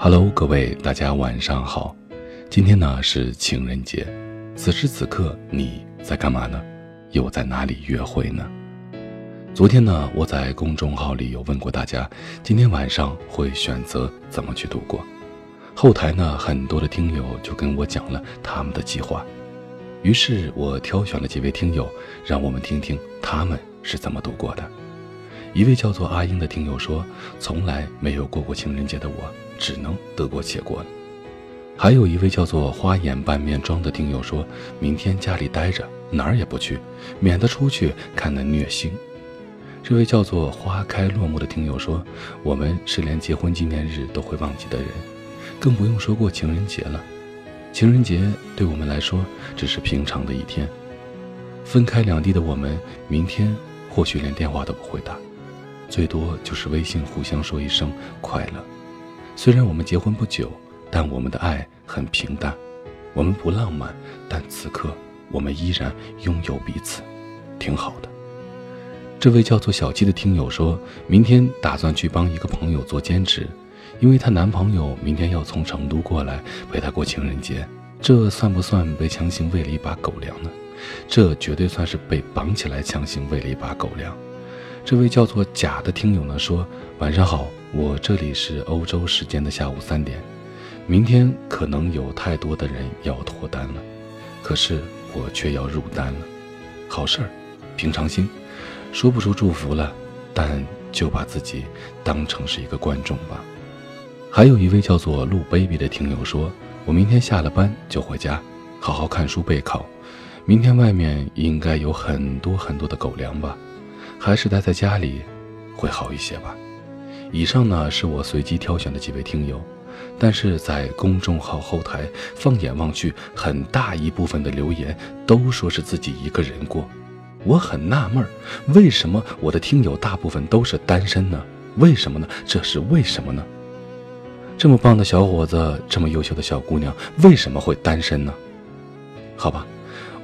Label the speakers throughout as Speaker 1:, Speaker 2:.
Speaker 1: Hello，各位大家晚上好。今天呢是情人节，此时此刻你在干嘛呢？又在哪里约会呢？昨天呢我在公众号里有问过大家，今天晚上会选择怎么去度过？后台呢很多的听友就跟我讲了他们的计划，于是我挑选了几位听友，让我们听听他们是怎么度过的。一位叫做阿英的听友说：“从来没有过过情人节的我。”只能得过且过了。还有一位叫做“花眼半面妆”的听友说：“明天家里待着，哪儿也不去，免得出去看那虐星。”这位叫做“花开落幕”的听友说：“我们是连结婚纪念日都会忘记的人，更不用说过情人节了。情人节对我们来说只是平常的一天。分开两地的我们，明天或许连电话都不会打，最多就是微信互相说一声快乐。”虽然我们结婚不久，但我们的爱很平淡。我们不浪漫，但此刻我们依然拥有彼此，挺好的。这位叫做小七的听友说，明天打算去帮一个朋友做兼职，因为她男朋友明天要从成都过来陪她过情人节。这算不算被强行喂了一把狗粮呢？这绝对算是被绑起来强行喂了一把狗粮。这位叫做甲的听友呢说：“晚上好，我这里是欧洲时间的下午三点，明天可能有太多的人要脱单了，可是我却要入单了。好事儿，平常心，说不出祝福了，但就把自己当成是一个观众吧。”还有一位叫做陆 baby 的听友说：“我明天下了班就回家，好好看书备考，明天外面应该有很多很多的狗粮吧。”还是待在家里，会好一些吧。以上呢是我随机挑选的几位听友，但是在公众号后台放眼望去，很大一部分的留言都说是自己一个人过。我很纳闷，为什么我的听友大部分都是单身呢？为什么呢？这是为什么呢？这么棒的小伙子，这么优秀的小姑娘，为什么会单身呢？好吧。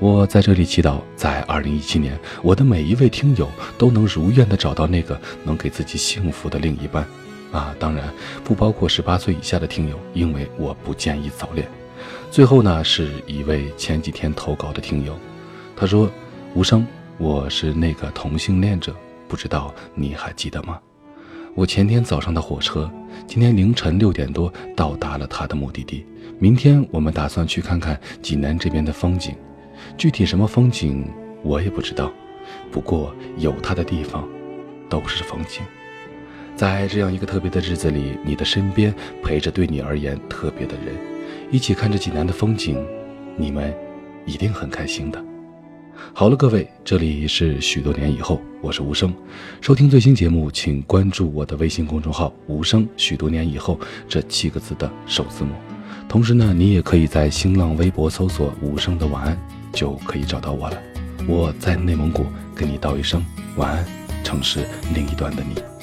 Speaker 1: 我在这里祈祷，在二零一七年，我的每一位听友都能如愿的找到那个能给自己幸福的另一半，啊，当然不包括十八岁以下的听友，因为我不建议早恋。最后呢，是一位前几天投稿的听友，他说：“无声，我是那个同性恋者，不知道你还记得吗？我前天早上的火车，今天凌晨六点多到达了他的目的地，明天我们打算去看看济南这边的风景。”具体什么风景我也不知道，不过有他的地方，都是风景。在这样一个特别的日子里，你的身边陪着对你而言特别的人，一起看着济南的风景，你们一定很开心的。好了，各位，这里是许多年以后，我是无声。收听最新节目，请关注我的微信公众号“无声”。许多年以后这七个字的首字母。同时呢，你也可以在新浪微博搜索“无声的晚安”。就可以找到我了。我在内蒙古跟你道一声晚安，城市另一端的你。